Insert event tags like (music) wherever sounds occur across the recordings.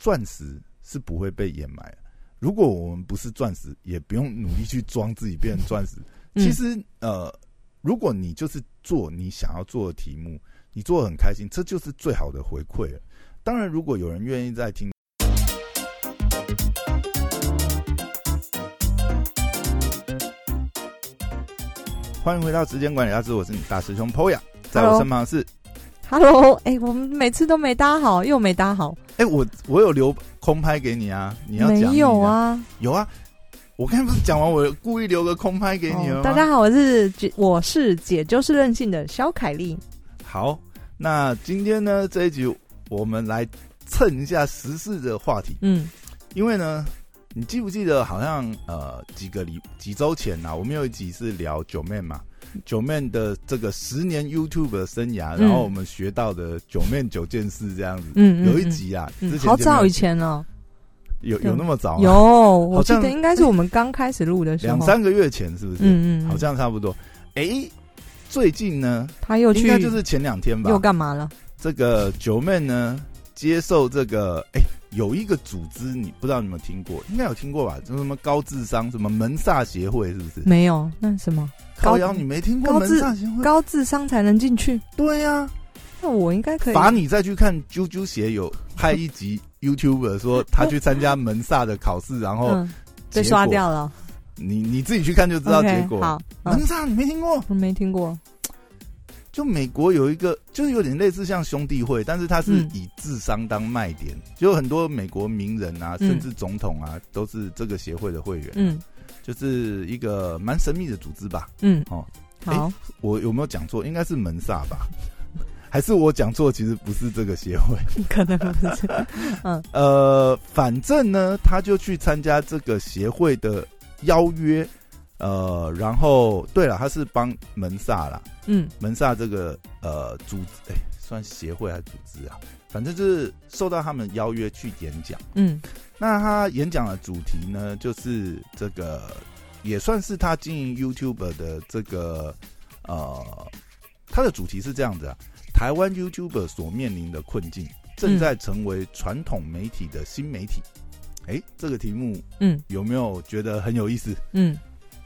钻石是不会被掩埋的。如果我们不是钻石，也不用努力去装自己变成钻石。嗯其实，呃，如果你就是做你想要做的题目，你做的很开心，这就是最好的回馈了。当然，如果有人愿意在听，欢迎回到时间管理大师，我是你大师兄 Poya，在我身旁是，Hello，哎、我们每次都没搭好，又没搭好，哎、我我有留空拍给你啊，你要讲没，有啊？有啊，我刚才不是讲完，我故意留个空拍给你了？哦大家好，我是姐，我是姐就是任性的肖凯丽。好，那今天呢这一集我们来蹭一下时事的话题，嗯因为呢，你记不记得好像呃几个礼几周前呐、我们有一集是聊九妹嘛，九妹的这个十年 YouTube 的生涯，嗯然后我们学到的九妹九件事这样子。嗯，嗯有一嗯集啊，嗯之前好早以前哦，有有那么早吗？有，我记得应该是我们刚开始录的时候，两三个月前是不是？嗯嗯，嗯好像差不多。哎、最近呢，他又去应该就是前两天吧又，干嘛了？这个九妹呢接受这个哎、有一个组织，你不知道你有没有听过？应该有听过吧？就是什么高智商什么门萨协会，是不是？没有，那什么高阳你没听过门高智萨协会？高智商才能进去？对呀、那我应该可以。罚你再去看啾啾鞋有拍一集 YouTube 说他去参加门萨的考试，然后嗯，被刷掉了，你你自己去看就知道结果。好，嗯门萨你没听过？我没听过。就美国有一个，就是有点类似像兄弟会，但是它是嗯以智商当卖点，就有很多美国名人啊，嗯甚至总统啊，都是这个协会的会员，嗯就是一个蛮神秘的组织吧。嗯，哦，好，我有没有讲错？应该是门萨吧？(laughs) 还是我讲错？其实不是这个协会。(laughs) 可能不是。(laughs) 嗯呃，反正呢，他就去参加这个协会的邀约。呃，然后对了，他是帮门萨啦，嗯门萨这个呃组织，哎、算协会还是组织啊？反正就是受到他们邀约去演讲。嗯那他演讲的主题呢，就是这个也算是他经营 YouTube 的这个呃，他的主题是这样子啊：台湾 YouTuber 所面临的困境，正在成为传统媒体的新媒体。哎、这个题目嗯有没有觉得很有意思？嗯，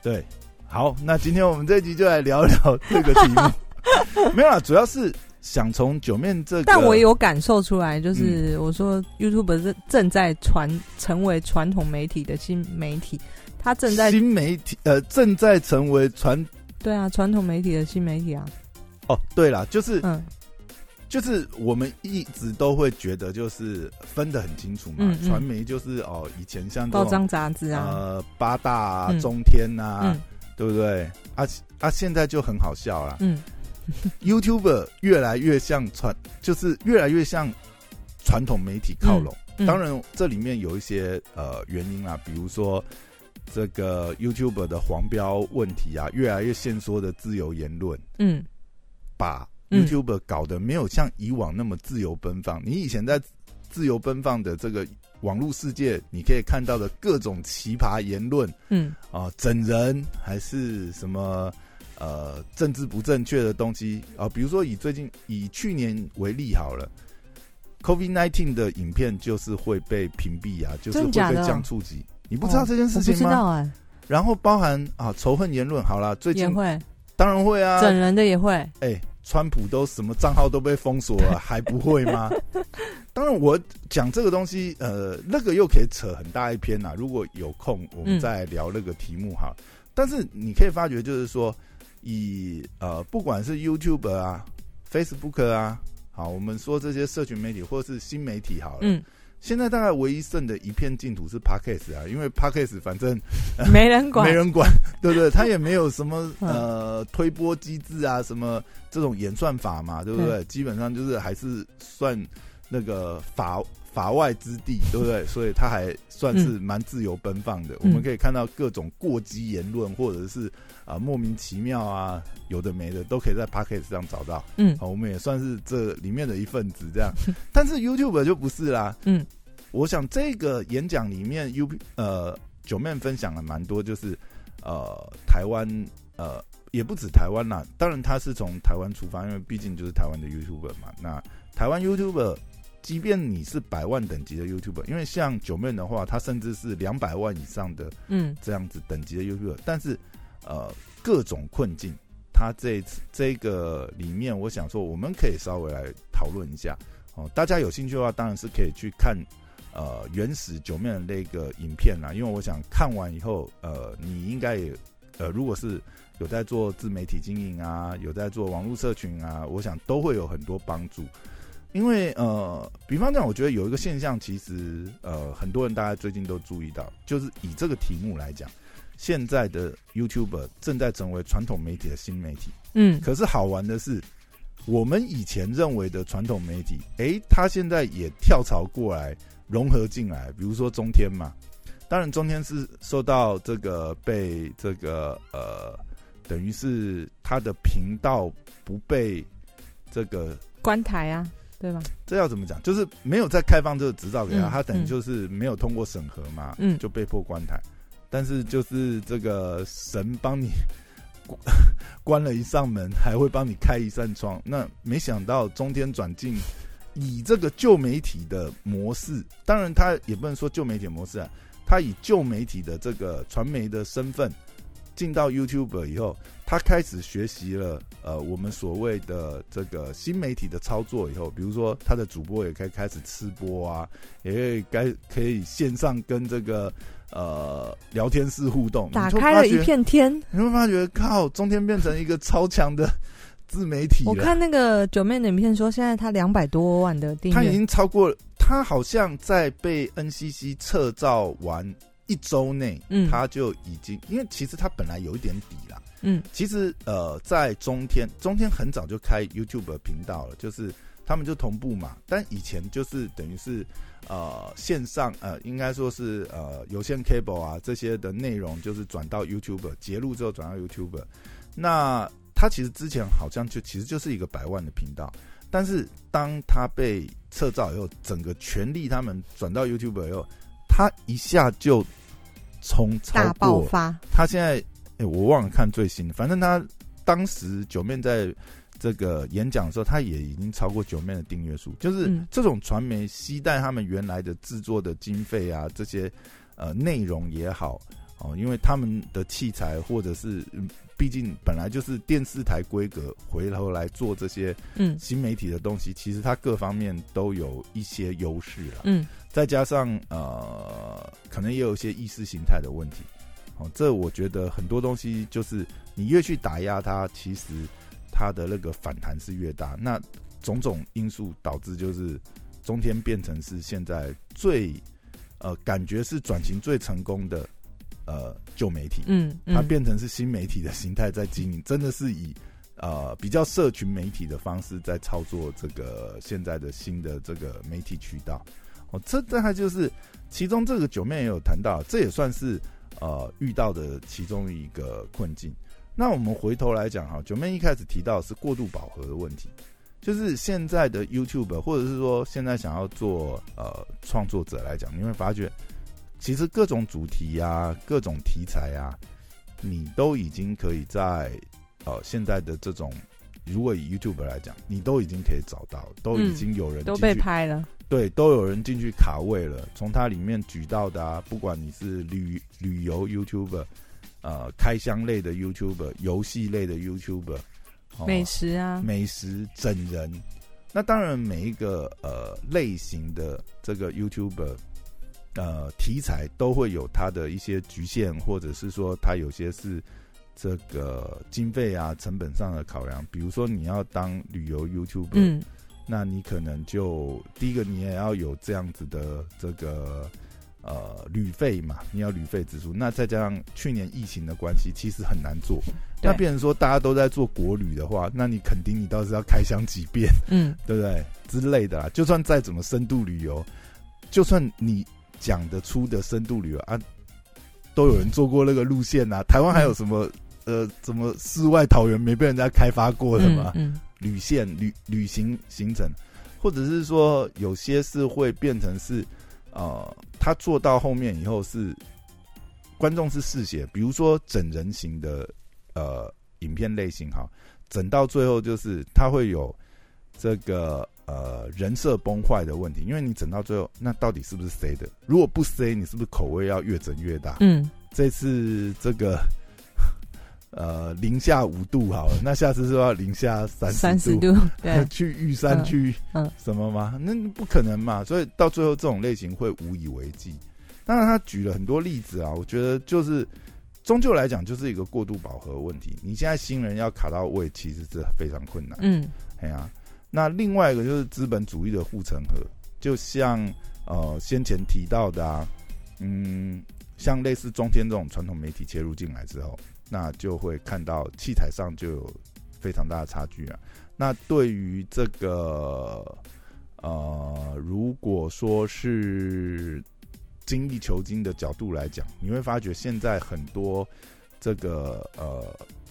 对，好，那今天我们这一集就来聊聊这个题目。(laughs) 没有啦，主要是想从九面这个，但我有感受出来，就是我说 YouTube 正正在传成为传统媒体的新媒体，它正在新媒体呃正在成为传对啊传统媒体的新媒体啊，哦，对了，就是嗯就是我们一直都会觉得就是分得很清楚嘛嗯，嗯。传、媒就是哦以前像报章杂志啊，呃八大啊、嗯。中天啊，嗯。对不对？啊啊，现在就很好笑了。嗯。YouTuber 越来越像传，就是越来越向传统媒体靠拢。嗯当然，这里面有一些呃原因啊，比如说这个 YouTuber 的黄标问题啊，越来越限缩的自由言论，嗯。把嗯 YouTuber 搞得没有像以往那么自由奔放。你以前在自由奔放的这个网络世界，你可以看到的各种奇葩言论嗯啊，整人还是什么呃政治不正确的东西啊，比如说以最近以去年为例好了。COVID nineteen 的影片就是会被屏蔽啊，就是会被降触及。你不知道哦这件事情吗？知道哎，然后包含啊仇恨言论，好啦，最近也会当然会啊，整人的也会，哎、川普都什么账号都被封锁了，(laughs) 还不会吗？当然，我讲这个东西，呃，那个又可以扯很大一篇呐、如果有空，我们嗯再聊那个题目哈。但是你可以发觉，就是说，以呃，不管是 YouTube 啊、Facebook 啊，好，我们说这些社群媒体或是新媒体好了，嗯，现在大概唯一剩的一片净土是 Parkes 啊，因为 Parkes 反正没人管没，人管，(laughs) 对不对？他也没有什么 (laughs) 嗯呃推波机制啊，什么这种演算法嘛，对不对？基本上就是还是算那个法法外之地，(laughs) 对不对？所以他还算是蛮自由奔放的。我们可以看到各种过激言论，或者是啊、莫名其妙啊，有的没的，都可以在 p o c k e t 上找到。嗯好，我们也算是这里面的一份子，这样。(laughs) 但是 YouTube 就不是啦，嗯我想这个演讲里面，U 呃九妹分享了蛮多，就是呃台湾呃也不止台湾啦，当然他是从台湾出发，因为毕竟就是台湾的 YouTuber 嘛。那台湾 YouTuber 即便你是百万等级的 YouTuber，因为像九妹的话，他甚至是两百万以上的嗯这样子等级的 YouTuber，但是呃各种困境，他这次这个里面，我想说我们可以稍微来讨论一下哦。大家有兴趣的话，当然是可以去看呃原始九面的那个影片啦，因为我想看完以后，呃，你应该也呃如果是有在做自媒体经营啊，有在做网络社群啊，我想都会有很多帮助。因为呃，比方讲，我觉得有一个现象，其实呃，很多人大家最近都注意到，就是以这个题目来讲，现在的 YouTuber 正在成为传统媒体的新媒体。嗯可是好玩的是，我们以前认为的传统媒体，诶，它现在也跳槽过来融合进来，比如说中天嘛。当然，中天是受到这个被这个呃，等于是他的频道不被这个关台啊，对吧？这要怎么讲？就是没有再开放这个执照给他，嗯他等于就是没有通过审核嘛，嗯就被迫关台。但是就是这个神帮你关 (laughs) 关了一扇门，还会帮你开一扇窗。那没想到中天转进以这个旧媒体的模式，当然他也不能说旧媒体的模式啊，他以旧媒体的这个传媒的身份进到 YouTube 以后，他开始学习了呃我们所谓的这个新媒体的操作以后，比如说他的主播也可以开始吃播啊，也可以该可以线上跟这个呃聊天室互动，打开了一片天。你会发觉靠中天变成一个超强的自媒体，我看那个九妹的影片说，现在他两百多万的订阅，他已经超过了，他好像在被 NCC 撤照完一周内，嗯他就已经，因为其实他本来有一点底啦。嗯其实呃，在中天，中天很早就开 YouTube 频道了，就是他们就同步嘛。但以前就是等于是呃线上呃，应该说是呃有线 cable 啊这些的内容，就是转到 YouTube 截录之后转到 YouTube。那他其实之前好像就其实就是一个百万的频道，但是当他被撤照以后，整个权力他们转到 YouTube 以后，他一下就冲超大爆过发。他现在，哎、我忘了看最新的，反正他当时九面在这个演讲的时候，他也已经超过九面的订阅数。就是嗯这种传媒携带他们原来的制作的经费啊，这些呃内容也好哦，因为他们的器材或者是，嗯毕竟本来就是电视台规格，回头来做这些嗯新媒体的东西，其实它各方面都有一些优势了。嗯再加上呃，可能也有一些意识形态的问题。哦，这我觉得很多东西就是你越去打压它，其实它的那个反弹是越大。那种种因素导致就是中天变成是现在最呃感觉是转型最成功的呃旧媒体。嗯，它嗯变成是新媒体的形态在经营，真的是以呃比较社群媒体的方式在操作这个现在的新的这个媒体渠道。哦，这大概就是其中这个九妹也有谈到，这也算是呃遇到的其中一个困境。那我们回头来讲哈，九妹一开始提到的是过度饱和的问题，就是现在的 YouTube 或者是说现在想要做呃创作者来讲，你会发觉其实各种主题呀、各种题材啊，你都已经可以在呃现在的这种，如果以 YouTube 来讲，你都已经可以找到，都已经有人都被拍了。对，都有人进去卡位了。从它里面举到的啊，不管你是旅旅游 YouTuber，呃，开箱类的 YouTuber，游戏类的 YouTuber，、哦美食啊，美食整人。那当然，每一个呃类型的这个 YouTuber，呃题材都会有它的一些局限，或者是说它有些是这个经费啊、成本上的考量。比如说你要当旅游 YouTuber，嗯那你可能就第一个你也要有这样子的这个呃旅费嘛，你要旅费支出。那再加上去年疫情的关系，其实很难做。那变成说大家都在做国旅的话，那你肯定你倒是要开箱几遍，嗯对不对之类的啦。就算再怎么深度旅游，就算你讲得出的深度旅游啊，都有人做过那个路线啊。台湾还有什么、呃，什么世外桃源没被人家开发过的吗？嗯旅线、旅旅行行程，或者是说有些是会变成是，呃，他做到后面以后是观众是嗜血，比如说整人型的呃影片类型哈，整到最后就是他会有这个呃人设崩坏的问题，因为你整到最后，那到底是不是 C 的？如果不 C，你是不是口味要越整越大？嗯，这次这个 (laughs) 呃零下五度好了，那下次是要零下三三十十度，度，对，(laughs) 去玉山嗯去嗯什么吗？那不可能嘛！所以到最后这种类型会无以为继。当然，他举了很多例子啊，我觉得就是终究来讲就是一个过度饱和问题。你现在新人要卡到位，其实是非常困难。嗯哎呀、那另外一个就是资本主义的护城河，就像呃先前提到的啊，嗯，像类似中天这种传统媒体切入进来之后，那就会看到器材上就有非常大的差距啊。那对于这个呃，如果说是精益求精的角度来讲，你会发觉现在很多这个呃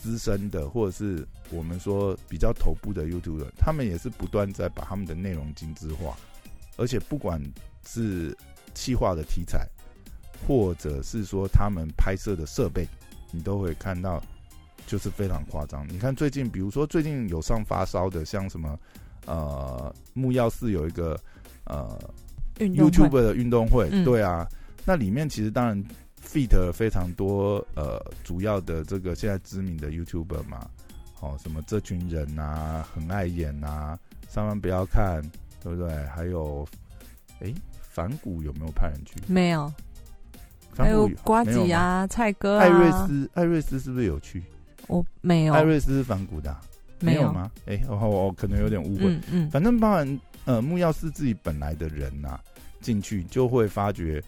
资深的，或者是我们说比较头部的 YouTuber，他们也是不断在把他们的内容精致化，而且不管是企划的题材，或者是说他们拍摄的设备，你都会看到就是非常夸张。你看最近，比如说最近有上发烧的，像什么呃木曜四有一个呃运动会 YouTube 的运动会，嗯对啊，那里面其实当然 feat 非常多呃主要的这个现在知名的 YouTuber 嘛，哦，什么这群人啊，很爱演啊，上万不要看，对不对？还有，哎，反骨有没有派人去？没有，还有瓜没有吗吉啊、蔡哥啊，艾瑞斯，艾瑞斯是不是有去？我没有艾，瑞斯是反骨的啊、没有有吗？诶，哦，我可能有点误会。嗯嗯反正包含呃木曜是自己本来的人呐、进去就会发觉，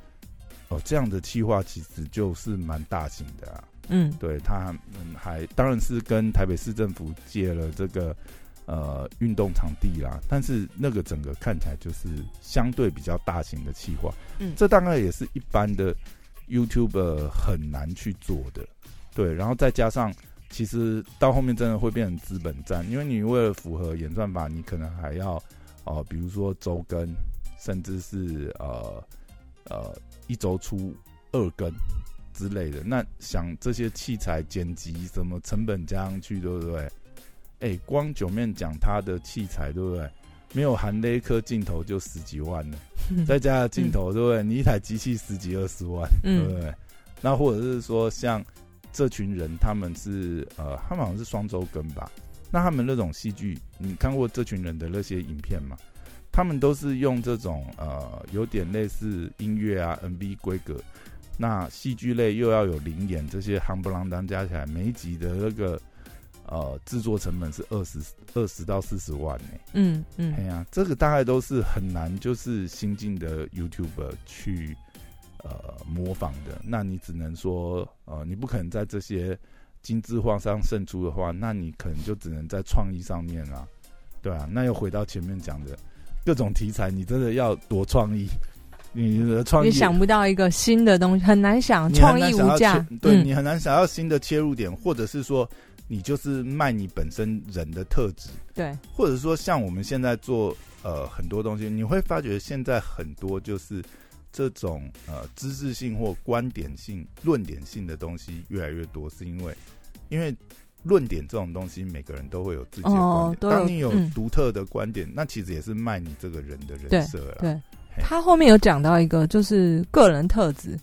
哦，这样的企划其实就是蛮大型的啊。嗯对他们还当然是跟台北市政府借了这个呃运动场地啦，但是那个整个看起来就是相对比较大型的企划，嗯这大概也是一般的 YouTube 很难去做的。对，然后再加上其实到后面真的会变成资本战，因为你为了符合演算法，你可能还要哦、呃比如说周更，甚至是呃呃一周出二更之类的。那想这些器材剪辑什么成本加上去，对不对？哎，光九面讲它的器材，对不对？没有含那一颗镜头就十几万了，嗯 (laughs) 再加上镜头，对不对？你一台机器十几二十万，对不嗯对？那或者是说像这群人，他们是呃，他们好像是双周更吧？那他们那种戏剧，你看过这群人的那些影片吗？他们都是用这种呃，有点类似音乐啊 MV 规格，那戏剧类又要有灵演，这些夯不啷当加起来，每一集的那个呃制作成本是二十二十到四十万呢、嗯嗯哎呀，这个大概都是很难，就是新进的 YouTuber 去呃模仿的。那你只能说，呃，你不可能在这些精致化上胜出的话，那你可能就只能在创意上面啊，对啊。那又回到前面讲的各种题材，你真的要多创意，你的创意也想不到一个新的东西，很难想，创意无价，对、嗯。你很难想要新的切入点，或者是说你就是卖你本身人的特质。对，或者说像我们现在做呃很多东西，你会发觉现在很多就是这种呃知识性或观点性、论点性的东西越来越多，是因为因为论点这种东西，每个人都会有自己的观点。哦当你有嗯独特的观点，那其实也是卖你这个人的人设了。对嘿他后面有讲到一个，就是个人特质，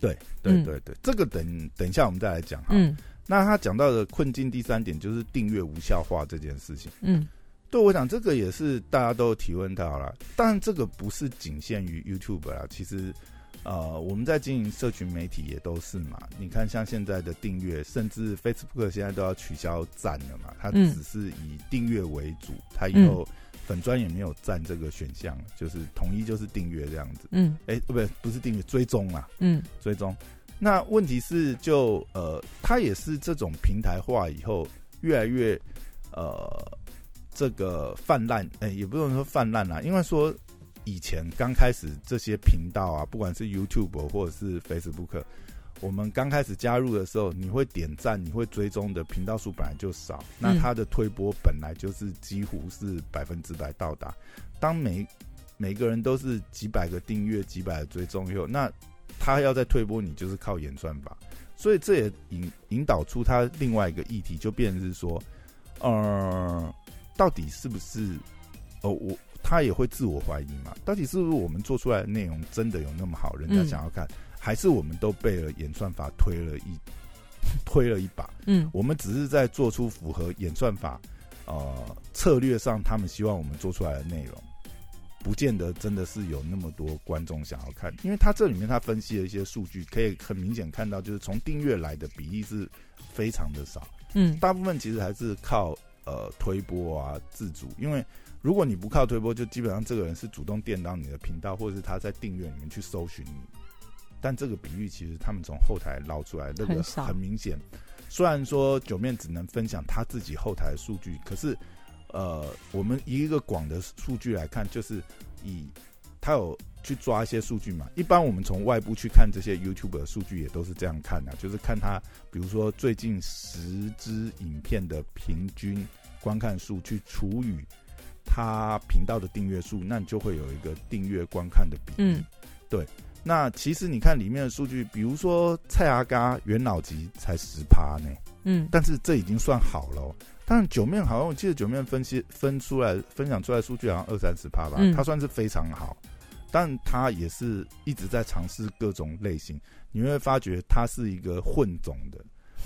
对对对对，这个等等一下我们再来讲哈。嗯那他讲到的困境第三点就是订阅无效化这件事情。嗯对，我想这个也是大家都提问到了，但这个不是仅限于 YouTube 啦，其实呃我们在经营社群媒体也都是嘛。你看像现在的订阅，甚至 Facebook 现在都要取消赞了嘛，它嗯只是以订阅为主，它以后粉专也没有赞这个选项，就是统一就是订阅这样子。嗯哎、不对，不是订阅，追踪啦，嗯追踪。那问题是就，呃，它也是这种平台化以后，越来越呃这个泛滥，哎、也不能说泛滥啦，因为说以前刚开始这些频道啊，不管是 YouTube 或者是 Facebook，我们刚开始加入的时候，你会点赞、你会追踪的频道数本来就少，那它的推播本来就是几乎是百分之百到达。当每每个人都是几百个订阅、几百个追踪以后，那他要再推播你，就是靠演算法。所以这也引引导出他另外一个议题，就变成是说，呃，到底是不是？哦，我他也会自我怀疑嘛，到底是不是我们做出来的内容真的有那么好，人家想要看，还是我们都被了演算法推了一 (laughs) 推了一把？嗯，我们只是在做出符合演算法呃策略上他们希望我们做出来的内容，不见得真的是有那么多观众想要看，因为他这里面他分析了一些数据，可以很明显看到，就是从订阅来的比例是非常的少，嗯，大部分其实还是靠呃推波啊自主，因为如果你不靠推播，就基本上这个人是主动电到你的频道，或者是他在订阅里面去搜寻你，但这个比喻其实他们从后台捞出来，那个很明显。虽然说九面只能分享他自己后台的数据，可是呃，我们以一个广的数据来看，就是以他有去抓一些数据嘛。一般我们从外部去看这些 YouTube 的数据，也都是这样看的，就是看他比如说最近十支影片的平均观看数去除以他频道的订阅数，那你就会有一个订阅观看的比例。嗯。那其实你看里面的数据，比如说蔡阿嘎元老级才十趴呢，嗯，但是这已经算好了、哦。但是九面好像我记得九面分析分出来分享出来数据好像二三十趴吧，嗯。它算是非常好，但它也是一直在尝试各种类型。你会发觉它是一个混种的，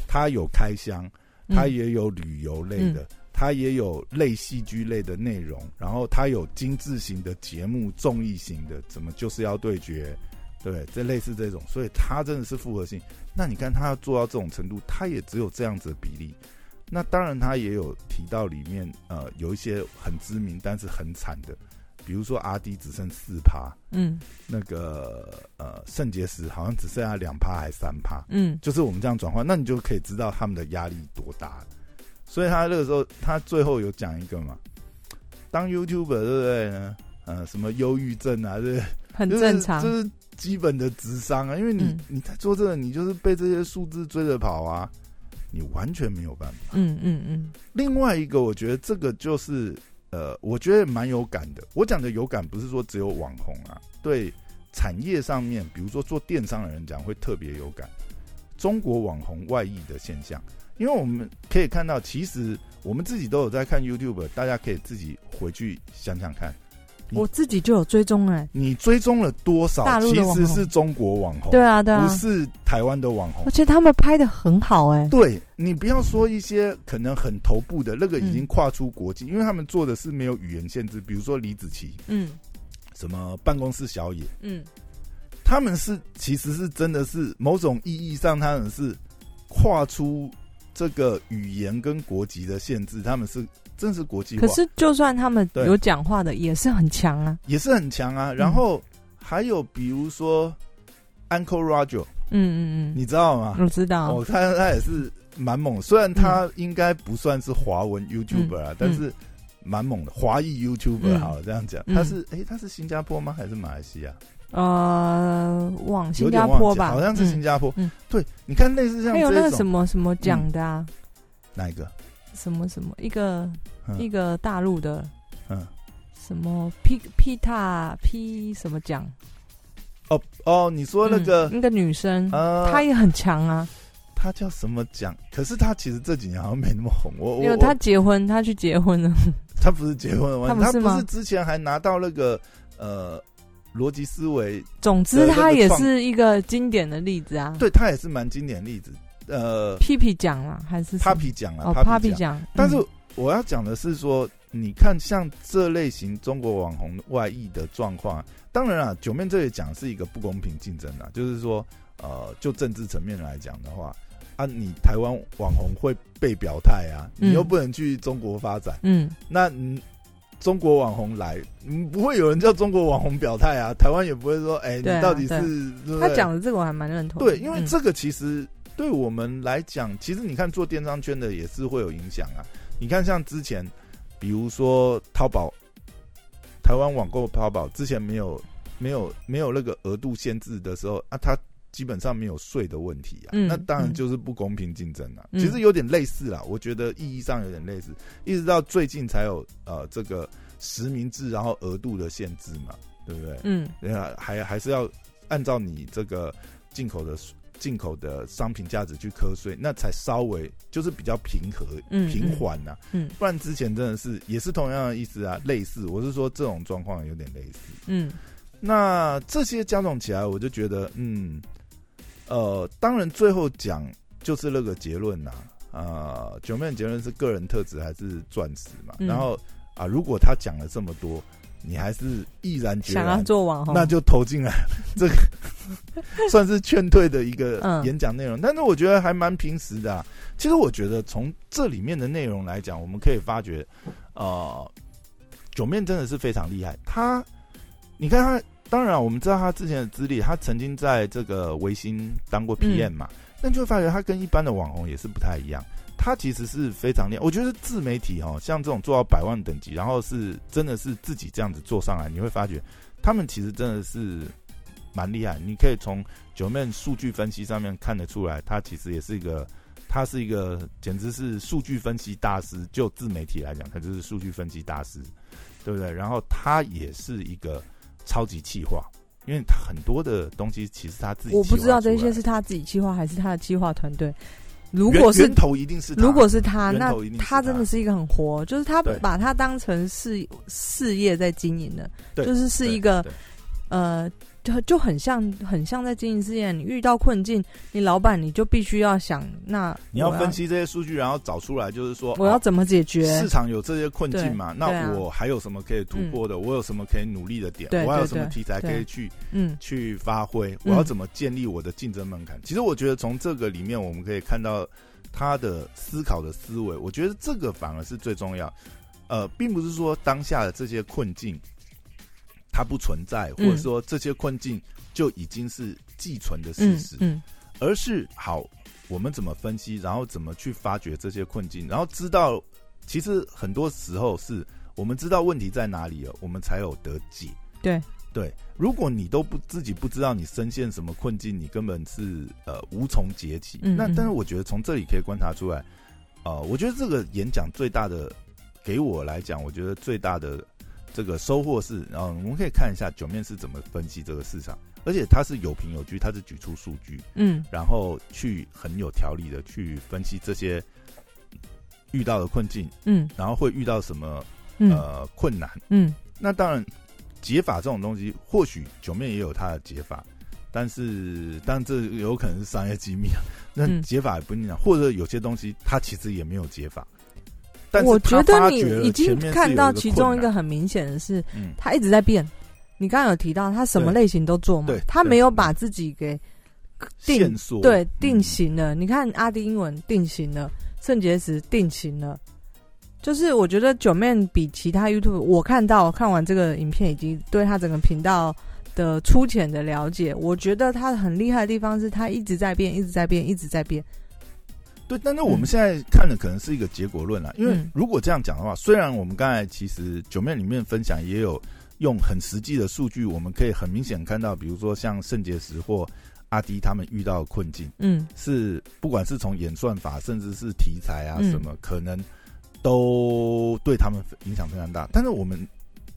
它有开箱，它嗯也有旅游类的，它也有类戏剧类的内容，然后它有精致型的节目、综艺型的，怎么就是要对决，对，这类似这种，所以它真的是复合性。那你看它要做到这种程度，它也只有这样子的比例。那当然，它也有提到里面呃有一些很知名但是很惨的，比如说阿迪只剩四趴，嗯那个呃肾结石好像只剩下两趴还三趴，嗯就是我们这样转换，那你就可以知道他们的压力多大。所以他那个时候，他最后有讲一个嘛，当 YouTuber 对不对呢？呃，什么忧郁症啊，对不对？很就是正常。这是基本的智商啊，因为你、嗯你在做这个，你就是被这些数字追着跑啊，你完全没有办法。嗯嗯嗯另外一个，我觉得这个就是呃，我觉得蛮有感的。我讲的有感，不是说只有网红啊，对产业上面，比如说做电商的人讲会特别有感。中国网红外溢的现象，因为我们可以看到，其实我们自己都有在看 YouTube，大家可以自己回去想想看，我自己就有追踪哎。你追踪了多少？大，陆其实是中国网红，对啊对啊。不，是台湾的网红。而。且他们拍的很好哎。对你不要说一些可能很头部的那个已经嗯跨出国际，因为他们做的是没有语言限制，比如说李子柒，嗯。什么办公室小野，嗯。他们是其实是真的是某种意义上，他们是跨出这个语言跟国籍的限制，他们是真是国际化，可是就算他们有讲话的，也是很强啊。也是很强啊。然后还有比如说 Uncle Roger，嗯嗯嗯，你知道吗？我知道。哦，他他也是蛮猛，虽然他应该不算是华文 YouTuber 啊，嗯但是蛮猛的，华裔 YouTuber 嗯好了，这样讲，嗯他是诶，他是新加坡吗？还是马来西亚？呃，往新加坡吧，好像是新加坡。嗯对，你看类似像还有那个什么什么奖的啊，哪一个？什么什么一个嗯一个大陆的嗯，什么 P P 塔 P 什么奖？哦哦，你说那个嗯那个女生，呃，她也很强啊，她叫什么奖？可是她其实这几年好像没那么红。我我因为她结婚，她去结婚了。她不是结婚了吗？他他不是吗不是之前还拿到那个呃逻辑思维？总之，对那个她也是一个经典的例子啊。对它也是蛮经典的例子。呃 P P 奖了，还是，Papi 奖了哦 Papi 奖。但是嗯我要讲的是说，你看像这类型中国网红外溢的状况，当然啊，九面这里讲是一个不公平竞争啊，就是说，呃，就政治层面来讲的话，啊，你台湾网红会被表态啊，你嗯又不能去中国发展，嗯那嗯。中国网红来，嗯，不会有人叫中国网红表态啊。台湾也不会说，哎、你到底是他讲的这个我还蛮认同。对，因为嗯这个其实对我们来讲，其实你看做电商圈的也是会有影响啊。你看像之前，比如说淘宝，台湾网购淘宝之前没有没有没有那个额度限制的时候啊，它基本上没有税的问题啊，嗯那当然嗯就是不公平竞争啊。嗯其实有点类似啦，我觉得意义上有点类似，一直到最近才有呃这个实名制，然后额度的限制嘛，对不对？嗯对啊，还还是要按照你这个进口的进口的商品价值去课税，那才稍微就是比较平和、嗯平缓呐、嗯不然之前真的是也是同样的意思啊，类似。我是说这种状况有点类似。嗯那这些加总起来，我就觉得，嗯，呃，当然最后讲就是那个结论呐、呃，九妹的结论是个人特质还是钻石嘛？嗯然后啊，如果他讲了这么多，你还是毅然决然想要然，做网红，那就投进来，这个 (laughs) 算是劝退的一个嗯演讲内容。但是我觉得还蛮平实的、啊。其实我觉得从这里面的内容来讲，我们可以发觉，呃，九面真的是非常厉害。他，你看他，当然我们知道他之前的资历，他曾经在这个维新当过 PM 嘛，那、就会发觉他跟一般的网红也是不太一样。他其实是非常厉害，我觉得自媒体哦，像这种做到百万等级，然后是真的是自己这样子做上来，你会发觉他们其实真的是蛮厉害。你可以从九面数据分析上面看得出来，他其实也是一个，他是一个简直是数据分析大师。就自媒体来讲，他就是数据分析大师，对不对？然后他也是一个超级企划，因为他很多的东西其实他自己我不知道这些是他自己计划还是他的计划团队。如果是源源头一定是他。如果是他，那他。真的是一个很活，就是他把他当成是事业在经营的，就是是一个呃，就就很像很像在经营事业。你遇到困境，你老板你就必须要想，那我你要分析这些数据，然后找出来，就是说哦我要怎么解决市？场有这些困境嘛？那我还有什么可以突破的？我有什么可以努力的点？我还有什么题材可以去嗯去发挥？我要怎么建立我的竞争门槛？其实我觉得从这个里面，我们可以看到他的思考的思维。我觉得这个反而是最重要。呃，并不是说当下的这些困境它不存在，或嗯者说这些困境就已经是既存的事嗯实。嗯而是好，我们怎么分析，然后怎么去发掘这些困境，然后知道，其实很多时候是我们知道问题在哪里了，我们才有得解。对对，如果你都不自己不知道你深陷什么困境，你根本是呃无从解起。嗯嗯那但是我觉得从这里可以观察出来，呃，我觉得这个演讲最大的给我来讲，我觉得最大的这个收获是，然、后我们可以看一下九面是怎么分析这个市场，而且它是有凭有据，它是举出数据，嗯然后去很有条理的去分析这些遇到的困境，嗯然后会遇到什么嗯呃困难。嗯那当然，解法这种东西，或许九面也有它的解法，但是但这有可能是商业机密啊。那嗯解法也不一定讲，或者有些东西它其实也没有解法。我觉得你已经看到其中一，个很明显的是，嗯，他一直在变。你刚刚有提到他什么类型都做嘛，他没有把自己给定对定嗯型了。你看阿迪英文定型了，肾结石定型了。就是我觉得九妹比其他 YouTube，我看到看完这个影片以及对他整个频道的粗浅的了解，我觉得他很厉害的地方是他一直在变，一直在变，一直在变。对，但是我们嗯。现在看的可能是一个结果论啦，因为嗯。如果这样讲的话，虽然我们刚才其实九面里面分享也有用很实际的数据，我们可以很明显看到，比如说像肾结石或阿迪他们遇到的困境，嗯。是不管是从演算法，甚至是题材啊嗯。什么，可能都对他们影响非常大。但是我们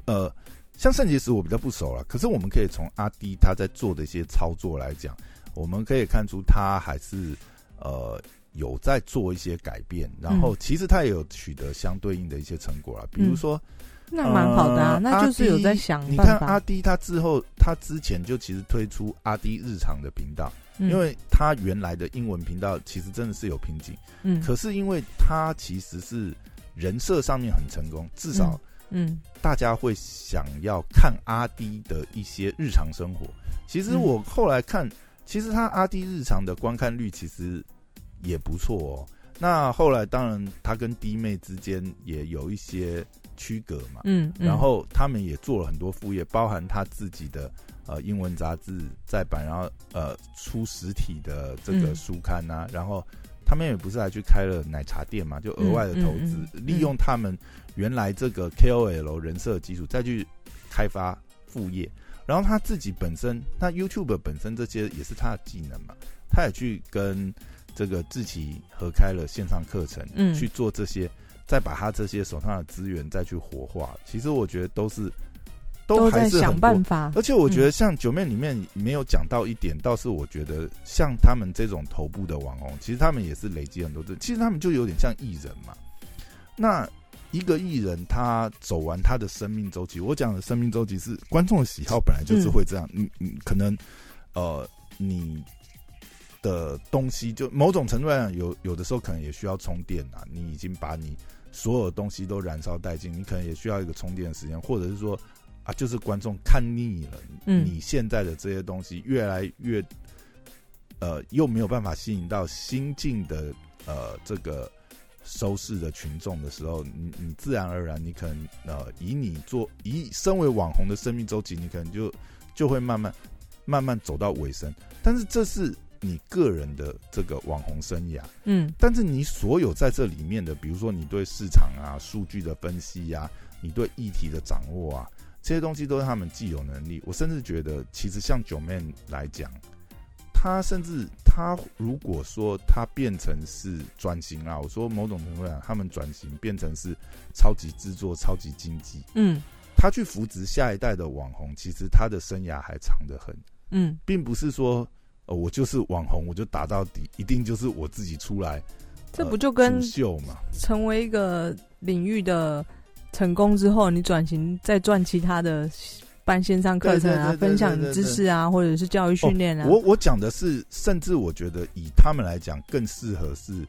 呃，像肾结石我比较不熟了，可是我们可以从阿迪他在做的一些操作来讲，我们可以看出他还是呃有在做一些改变，然后其实他也有取得相对应的一些成果啊，比如说。那蛮好的啊，呃那就是有在想办你看阿法。迪他之后，他之前就其实推出阿迪日常的频道，嗯因为他原来的英文频道其实真的是有瓶颈，嗯可是因为他其实是人设上面很成功，至少嗯大家会想要看阿迪的一些日常生活。其实嗯我后来看，其实他阿迪日常的观看率其实也不错哦。那后来当然他跟弟妹之间也有一些区隔嘛，嗯，嗯。然后他们也做了很多副业，包含他自己的呃英文杂志再版，然后呃出实体的这个嗯书刊啊，然后他们也不是还去开了奶茶店嘛，就额外的投资，嗯嗯嗯利用他们原来这个 KOL 人设基础，再去开发副业。然后他自己本身，那 YouTube 本身这些也是他的技能嘛，他也去跟这个自己合开了线上课程，嗯去做这些，再把他这些手上的资源再去活化。其实我觉得都是都还是很多办法。而且我觉得像九妹里面没有讲到一点，倒是我觉得像他们这种头部的网红，其实他们也是累积很多的，其实他们就有点像艺人嘛。那一个艺人他走完他的生命周期，我讲的生命周期是观众的喜好本来就是会这样，你你可能呃你的东西就某种程度来讲，有有的时候可能也需要充电啊，你已经把你所有东西都燃烧殆尽，你可能也需要一个充电的时间，或者是说啊，就是观众看腻了，嗯你现在的这些东西越来越，呃，又没有办法吸引到新进的呃这个收视的群众的时候，你你自然而然，你可能呃以你做以身为网红的生命周期，你可能就就会慢慢慢慢走到尾声。但是这是你个人的这个网红生涯，嗯。但是你所有在这里面的，比如说你对市场啊、数据的分析呀、你对议题的掌握啊，这些东西都是他们既有能力。我甚至觉得，其实像九妹来讲，他甚至他如果说他变成是转型啊，我说某种程度上，他们转型变成是超级制作、超级经济，嗯。他去扶植下一代的网红，其实他的生涯还长得很。嗯。并不是说，呃，我就是网红，我就打到底，一定就是我自己出来，这呃不就跟秀嘛？成为一个领域的成功之后，你转型再赚其他的办线上课程啊，分享知识啊，或者是教育训练啊。我我讲的是，甚至我觉得以他们来讲，更适合是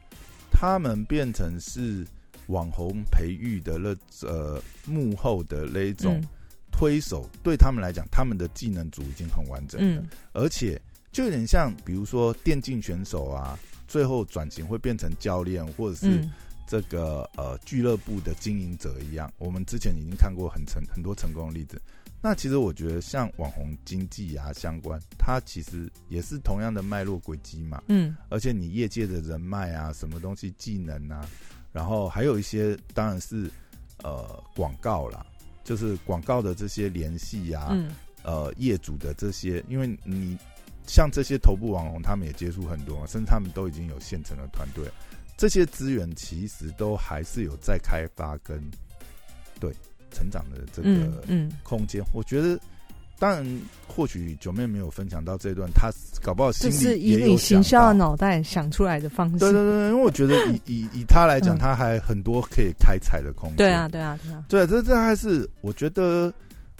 他们变成是网红培育的那呃幕后的那一种嗯推手，对他们来讲，他们的技能组已经很完整了，嗯而且就有点像，比如说电竞选手啊，最后转型会变成教练，或者是嗯这个呃俱乐部的经营者一样，我们之前已经看过很成很多成功的例子。那其实我觉得像网红经济啊相关，它其实也是同样的脉络轨迹嘛。嗯而且你业界的人脉啊，什么东西技能啊，然后还有一些当然是呃广告啦，就是广告的这些联系呀，嗯呃业主的这些，因为你像这些头部网红，他们也接触很多嘛，甚至他们都已经有现成的团队，这些资源其实都还是有在开发跟对成长的这嗯个嗯空间。我觉得，当然或许九妹没有分享到这段，她搞不好心里也有以你行。销的脑袋想出来的方式。对对对，因为我觉得以以以他来讲，嗯他还很多可以开采的空间。对啊，对啊，对啊。对，这这还是我觉得，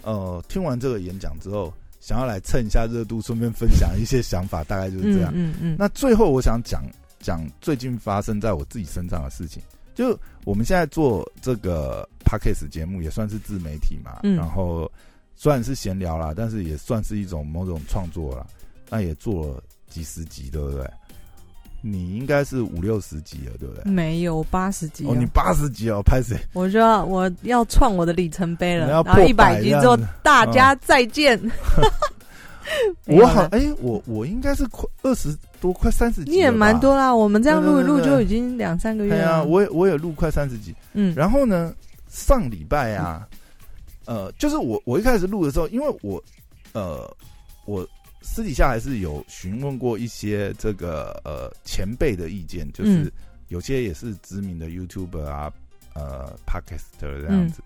呃，听完这个演讲之后，想要来蹭一下热度，顺便分享一些想法，大概就是这样。嗯嗯那最后我想讲讲最近发生在我自己身上的事情，就我们现在做这个 podcast 节目也算是自媒体嘛，嗯然后虽然是闲聊啦，但是也算是一种某种创作啦。那也做了几十集，对不对？你应该是五六十集了，对不对？嗯，没有八十集哦，你哦，八十集哦，拍谁？我就要我要创我的里程碑了，然后一破百百集之后大家再见。(laughs) 我好哎、我我应该是快二十多，快三十集，你也蛮。多啦，我们这样录一录就已经两三个月了对啊，我也我也录快三十集。嗯，然后呢，上礼拜啊，呃，就是我我一开始录的时候，因为我呃我私底下还是有询问过一些这个呃前辈的意见，就是嗯有些也是知名的 YouTuber 啊，呃 Podcaster 这样子。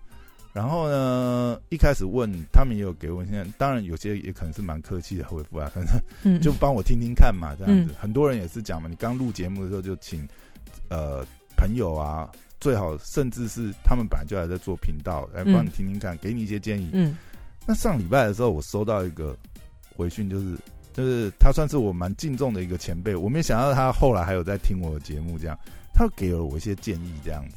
然后呢，一开始问他们也有给我，现在当然有些也可能是蛮客气的回复啊，可能嗯就帮我听听看嘛，这样子。很多人也是讲嘛，你刚录节目的时候就请呃朋友啊，最好甚至是他们本来就还在做频道，来帮你听听看，给你一些建议。嗯那上礼拜的时候，我收到一个回讯，就是就是他算是我蛮敬重的一个前辈，我没想到他后来还有在听我的节目，这样他给了我一些建议，这样子。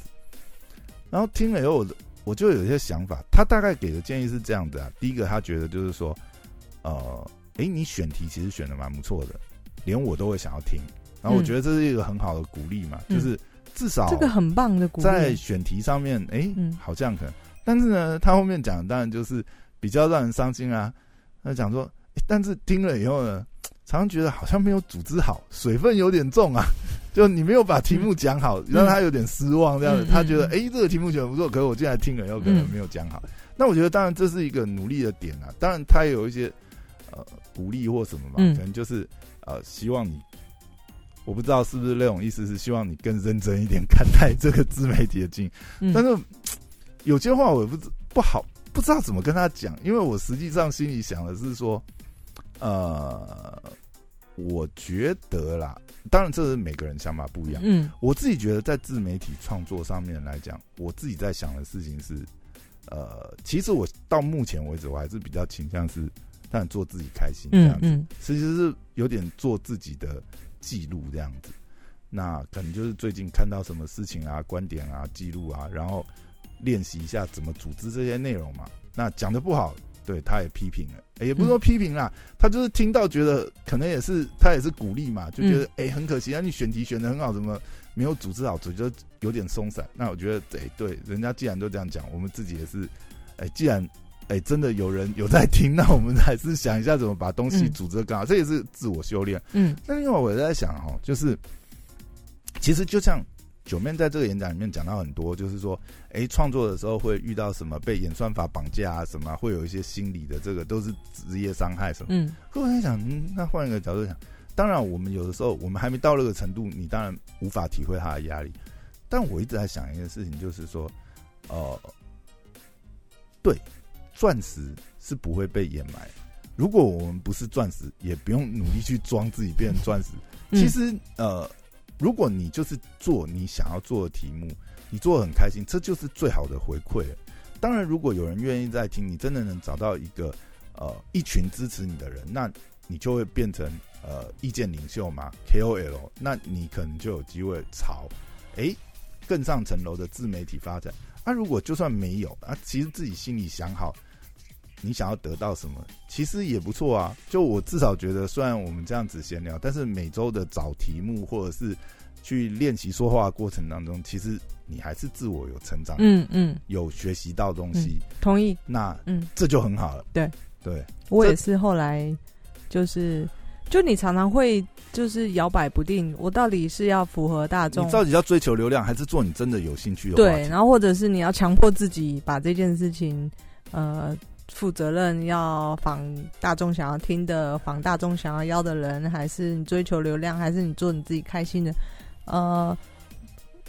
然后听了以后，我我就有一些想法。他大概给的建议是这样子啊，第一个他觉得就是说，呃，诶，你选题其实选的蛮不错的，连我都会想要听。然后我嗯觉得这是一个很好的鼓励嘛，嗯就是至少这个很棒的鼓励。在选题上面，诶，嗯好像可能。但是呢，他后面讲的当然就是比较让人伤心啊。他讲说，诶但是听了以后呢，常常觉得好像没有组织好，水分有点重啊。(laughs) 就你没有把题目讲好，让他有点失望，这样子。嗯他觉得，嗯诶，这个题目选的不错，可是我进来听了以后，可能没有讲好。那我觉得，当然这是一个努力的点啊。当然，他也有一些呃鼓励或什么嘛，嗯可能就是呃，希望你。我不知道是不是那种意思，是希望你更认真一点看待这个自媒体的经营。嗯但是有些话我也不知不好不知道怎么跟他讲，因为我实际上心里想的是说，呃，我觉得啦，当然这是每个人想法不一样。嗯我自己觉得在自媒体创作上面来讲，我自己在想的事情是，呃，其实我到目前为止，我还是比较倾向是，当然做自己开心这样子，嗯嗯其实是有点做自己的记录这样子。那可能就是最近看到什么事情啊、观点啊、记录啊，然后练习一下怎么组织这些内容嘛。那讲的不好，对他也批评了，诶也不是说批评啦，他就是听到觉得可能也是他也是鼓励嘛，就觉得诶很可惜，啊，你选题选的很好，怎么没有组织好，组织有点松散。那我觉得诶对，人家既然都这样讲，我们自己也是，哎既然哎真的有人有在听，(laughs) 那我们还是想一下怎么把东西嗯。组织得更好，这也是自我修炼。嗯。那另外我在想哦，就是其实就像九面在这个演讲里面讲到很多，就是说，哎，创作的时候会遇到什么被演算法绑架啊，什么会有一些心理的这个都是职业伤害什么。嗯可我在想，嗯，那换一个角度想，当然我们有的时候我们还没到那个程度，你当然无法体会他的压力。但我一直在想一件事情，就是说，呃，对，钻石是不会被掩埋。如果我们不是钻石，也不用努力去装自己变成钻石。嗯，其实呃，如果你就是做你想要做的题目，你做的很开心，这就是最好的回馈。当然，如果有人愿意在听，你真的能找到一个呃一群支持你的人，那你就会变成呃意见领袖嘛，KOL，那你可能就有机会朝诶更上层楼的自媒体发展。那、如果就算没有啊，其实自己心里想好。你想要得到什么，其实也不错啊。就我至少觉得，虽然我们这样子闲聊，但是每周的找题目或者是去练习说话的过程当中，其实你还是自我有成长，嗯嗯，有学习到东西，同意。那嗯，这就很好了。对对，我也是后来就是，就你常常会就是摇摆不定，我到底是要符合大众你，到底要追求流量，还是做你真的有兴趣的对，然后或者是你要强迫自己把这件事情，呃。负责任要仿大众想要听的，仿大众想要邀的人，还是你追求流量，还是你做你自己开心的？呃，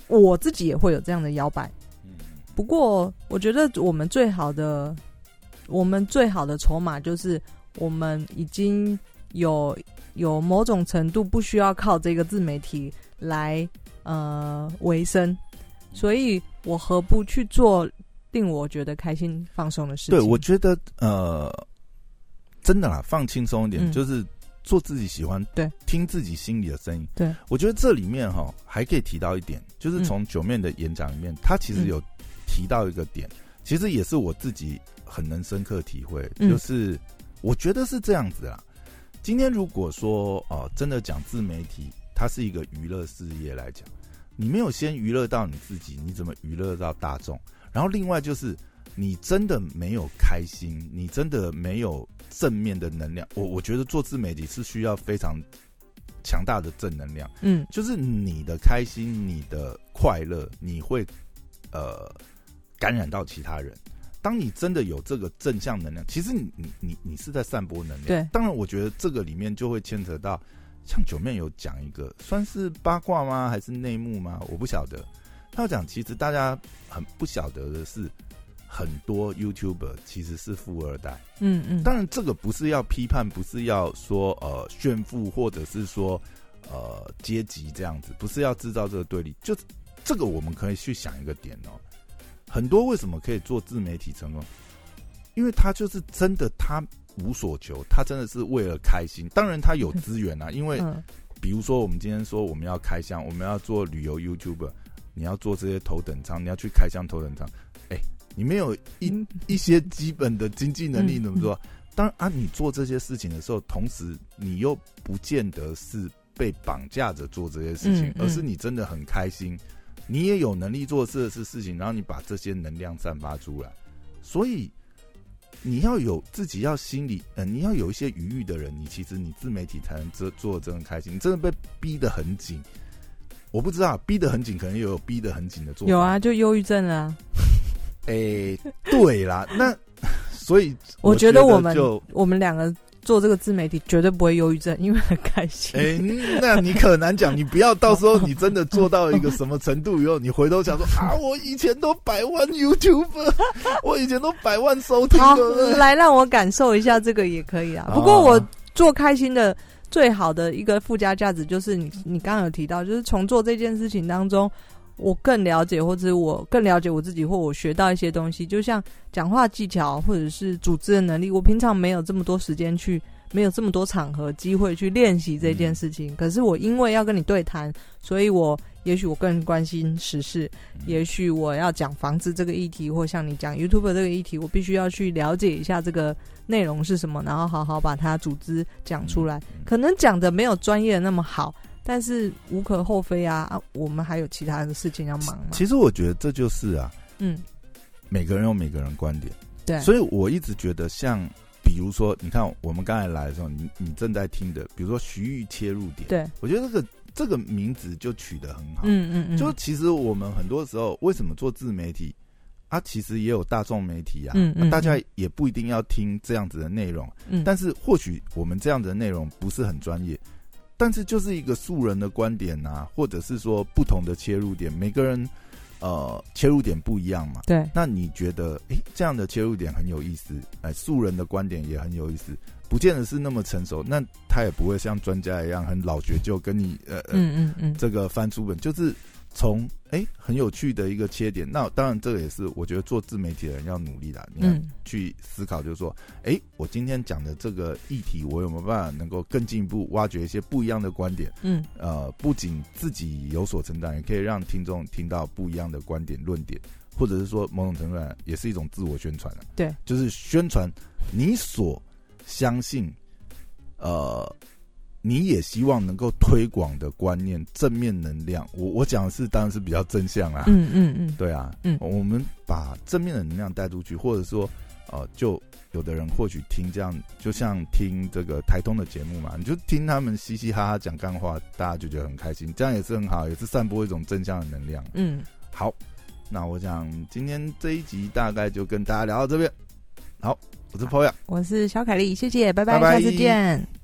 我自己也会有这样的摇摆。嗯不过，我觉得我们最好的，我们最好的筹码就是我们已经有有某种程度不需要靠这个自媒体来呃维生，所以我何不去做令我觉得开心放松的事情？对，我觉得呃，真的啦，放轻松一点，嗯就是做自己喜欢，对，听自己心里的声音。对，我觉得这里面哈还可以提到一点，就是从九面的演讲里面，他其实有提到一个点，其实也是我自己很能深刻体会，嗯就是我觉得是这样子啦。今天如果说哦、呃真的讲自媒体，它是一个娱乐事业来讲，你没有先娱乐到你自己，你怎么娱乐到大众？然后另外就是你真的没有开心，你真的没有正面的能量。我我觉得做自媒体是需要非常强大的正能量，嗯就是你的开心、你的快乐，你会呃感染到其他人。当你真的有这个正向能量，其实你你你你是在散播能量。对当然我觉得这个里面就会牵扯到，像九妹有讲一个算是八卦吗？还是内幕吗？我不晓得。他有讲，其实大家很不晓得的是，很多 YouTuber 其实是富二代。嗯嗯，当然，这个不是要批判，不是要说呃炫富，或者是说呃阶级这样子，不是要制造这个对立。就这个，我们可以去想一个点哦。很多为什么可以做自媒体成功？因为他就是真的，他无所求，他真的是为了开心。当然，他有资源啊，因为 (laughs) 嗯比如说，我们今天说我们要开箱，我们要做旅游 YouTuber，你要做这些头等舱，你要去开箱头等舱，哎、你没有一嗯一些基本的经济能力，嗯怎么做？当然啊，你做这些事情的时候，同时你又不见得是被绑架着做这些事情，嗯嗯而是你真的很开心，你也有能力做这些事情，然后你把这些能量散发出来，所以。你要有自己要心里，呃，你要有一些余裕的人，你其实你自媒体才能做做得真的开心。你真的被逼得很紧，我不知道逼得很紧，可能也有逼得很紧的做法。有啊，就忧郁症了啊。诶、(laughs) 对啦，(laughs) 那所以我觉觉得我们就我们两个做这个自媒体绝对不会忧郁症，因为很开心。(laughs) 哎、那你可难讲，你不要到时候你真的做到一个什么程度以后，你回头想说啊，我以前都百万 YouTube，我以前都百万收听来让我感受一下这个也可以啊。哦不过我做开心的最好的一个附加价值就是你你刚刚有提到，就是从做这件事情当中，我更了解，或者我更了解我自己，或我学到一些东西，就像讲话技巧或者是组织的能力，我平常没有这么多时间去。没有这么多场合机会去练习这件事情，可是我因为要跟你对谈，所以我也许我更关心时事，也许我要讲房子这个议题，或像你讲 YouTube 这个议题，我必须要去了解一下这个内容是什么，然后好好把它组织讲出来。可能讲的没有专业的那么好，但是无可厚非啊！啊，我们还有其他的事情要忙嘛。其实我觉得这就是啊，嗯，每个人有每个人观点，对，所以我一直觉得像。比如说，你看我们刚才来的时候，你你正在听的，比如说徐玉切入点，对，我觉得这个这个名字就取得很好。嗯嗯嗯，就其实我们很多时候为什么做自媒体啊，其实也有大众媒体啊，嗯嗯啊大家也不一定要听这样子的内容，嗯，但是或许我们这样子的内容不是很专业，但是就是一个素人的观点啊，或者是说不同的切入点，每个人呃切入点不一样嘛。对，那你觉得，诶，这样的切入点很有意思，哎，素人的观点也很有意思，不见得是那么成熟，那他也不会像专家一样很老学究，跟你呃呃嗯嗯嗯，这个翻书本，就是从哎很有趣的一个切点。那当然，这个也是我觉得做自媒体的人要努力的，你看嗯去思考，就是说，哎，我今天讲的这个议题，我有没有办法能够更进一步挖掘一些不一样的观点？嗯呃，不仅自己有所成长，也可以让听众听到不一样的观点、论点，或者是说某种程度上也是一种自我宣传了、对，就是宣传你所相信，呃，你也希望能够推广的观念、正面能量。我我讲的是当然是比较正向啦，嗯嗯嗯，对啊，嗯我们把正面的能量带出去，或者说，呃，就有的人或许听这样，就像听这个台通的节目嘛，你就听他们嘻嘻哈哈讲干话，大家就觉得很开心，这样也是很好，也是散播一种正向的能量。嗯，好，那我想今天这一集大概就跟大家聊到这边。好，我是 Poya。我是小凯丽，谢谢，拜拜，拜拜下次见。